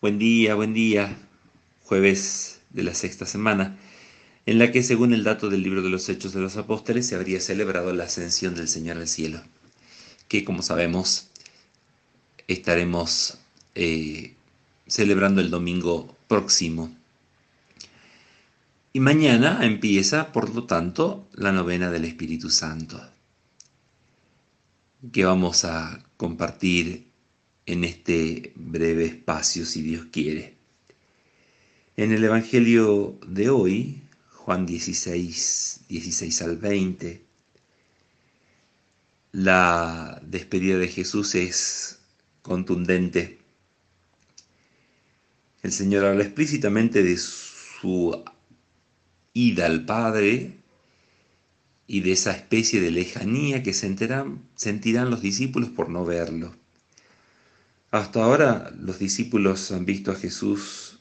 Buen día, buen día. Jueves de la sexta semana, en la que según el dato del libro de los Hechos de los Apóstoles se habría celebrado la ascensión del Señor al cielo, que como sabemos estaremos eh, celebrando el domingo próximo. Y mañana empieza, por lo tanto, la novena del Espíritu Santo, que vamos a compartir en este breve espacio, si Dios quiere. En el Evangelio de hoy, Juan 16, 16 al 20, la despedida de Jesús es contundente. El Señor habla explícitamente de su ida al Padre y de esa especie de lejanía que sentirán, sentirán los discípulos por no verlo. Hasta ahora los discípulos han visto a Jesús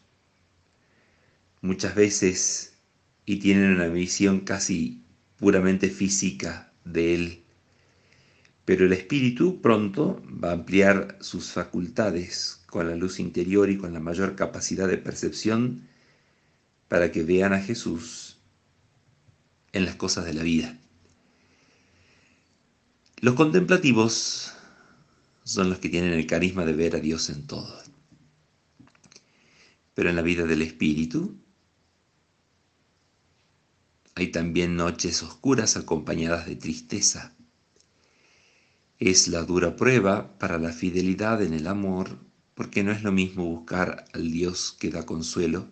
muchas veces y tienen una visión casi puramente física de Él. Pero el Espíritu pronto va a ampliar sus facultades con la luz interior y con la mayor capacidad de percepción para que vean a Jesús en las cosas de la vida. Los contemplativos son los que tienen el carisma de ver a Dios en todo. Pero en la vida del Espíritu hay también noches oscuras acompañadas de tristeza. Es la dura prueba para la fidelidad en el amor, porque no es lo mismo buscar al Dios que da consuelo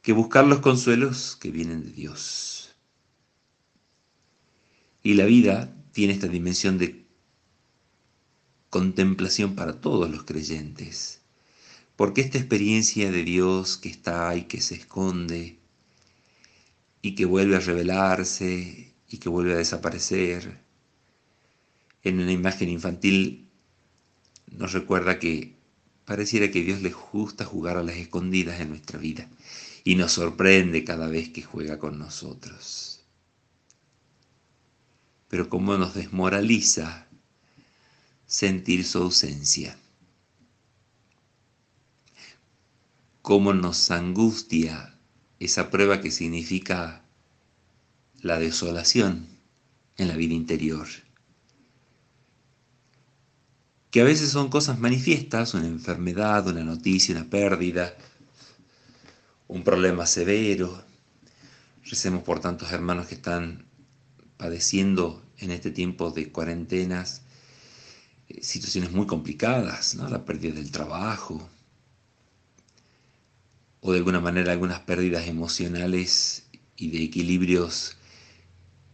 que buscar los consuelos que vienen de Dios. Y la vida tiene esta dimensión de contemplación para todos los creyentes, porque esta experiencia de Dios que está y que se esconde y que vuelve a revelarse y que vuelve a desaparecer, en una imagen infantil nos recuerda que pareciera que Dios le gusta jugar a las escondidas en nuestra vida y nos sorprende cada vez que juega con nosotros. Pero cómo nos desmoraliza sentir su ausencia. Cómo nos angustia esa prueba que significa la desolación en la vida interior. Que a veces son cosas manifiestas, una enfermedad, una noticia, una pérdida, un problema severo. Recemos por tantos hermanos que están padeciendo en este tiempo de cuarentenas situaciones muy complicadas, la pérdida del trabajo, o de alguna manera algunas pérdidas emocionales y de equilibrios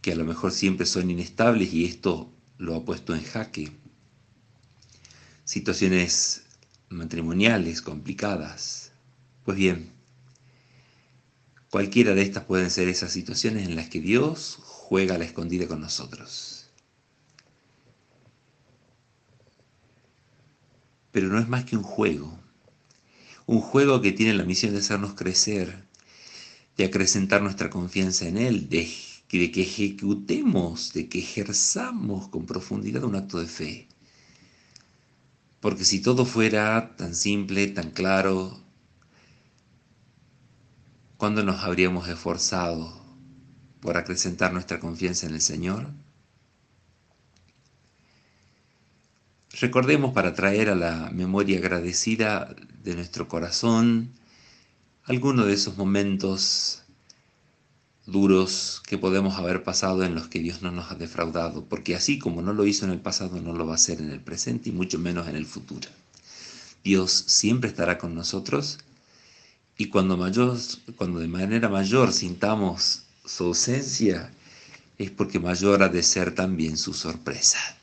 que a lo mejor siempre son inestables y esto lo ha puesto en jaque. Situaciones matrimoniales complicadas. Pues bien, cualquiera de estas pueden ser esas situaciones en las que Dios juega a la escondida con nosotros. Pero no es más que un juego. Un juego que tiene la misión de hacernos crecer, de acrecentar nuestra confianza en Él, de, de que ejecutemos, de que ejerzamos con profundidad un acto de fe. Porque si todo fuera tan simple, tan claro, ¿cuándo nos habríamos esforzado por acrecentar nuestra confianza en el Señor? Recordemos para traer a la memoria agradecida de nuestro corazón algunos de esos momentos duros que podemos haber pasado en los que Dios no nos ha defraudado, porque así como no lo hizo en el pasado, no lo va a hacer en el presente y mucho menos en el futuro. Dios siempre estará con nosotros y cuando, mayor, cuando de manera mayor sintamos su ausencia, es porque mayor ha de ser también su sorpresa.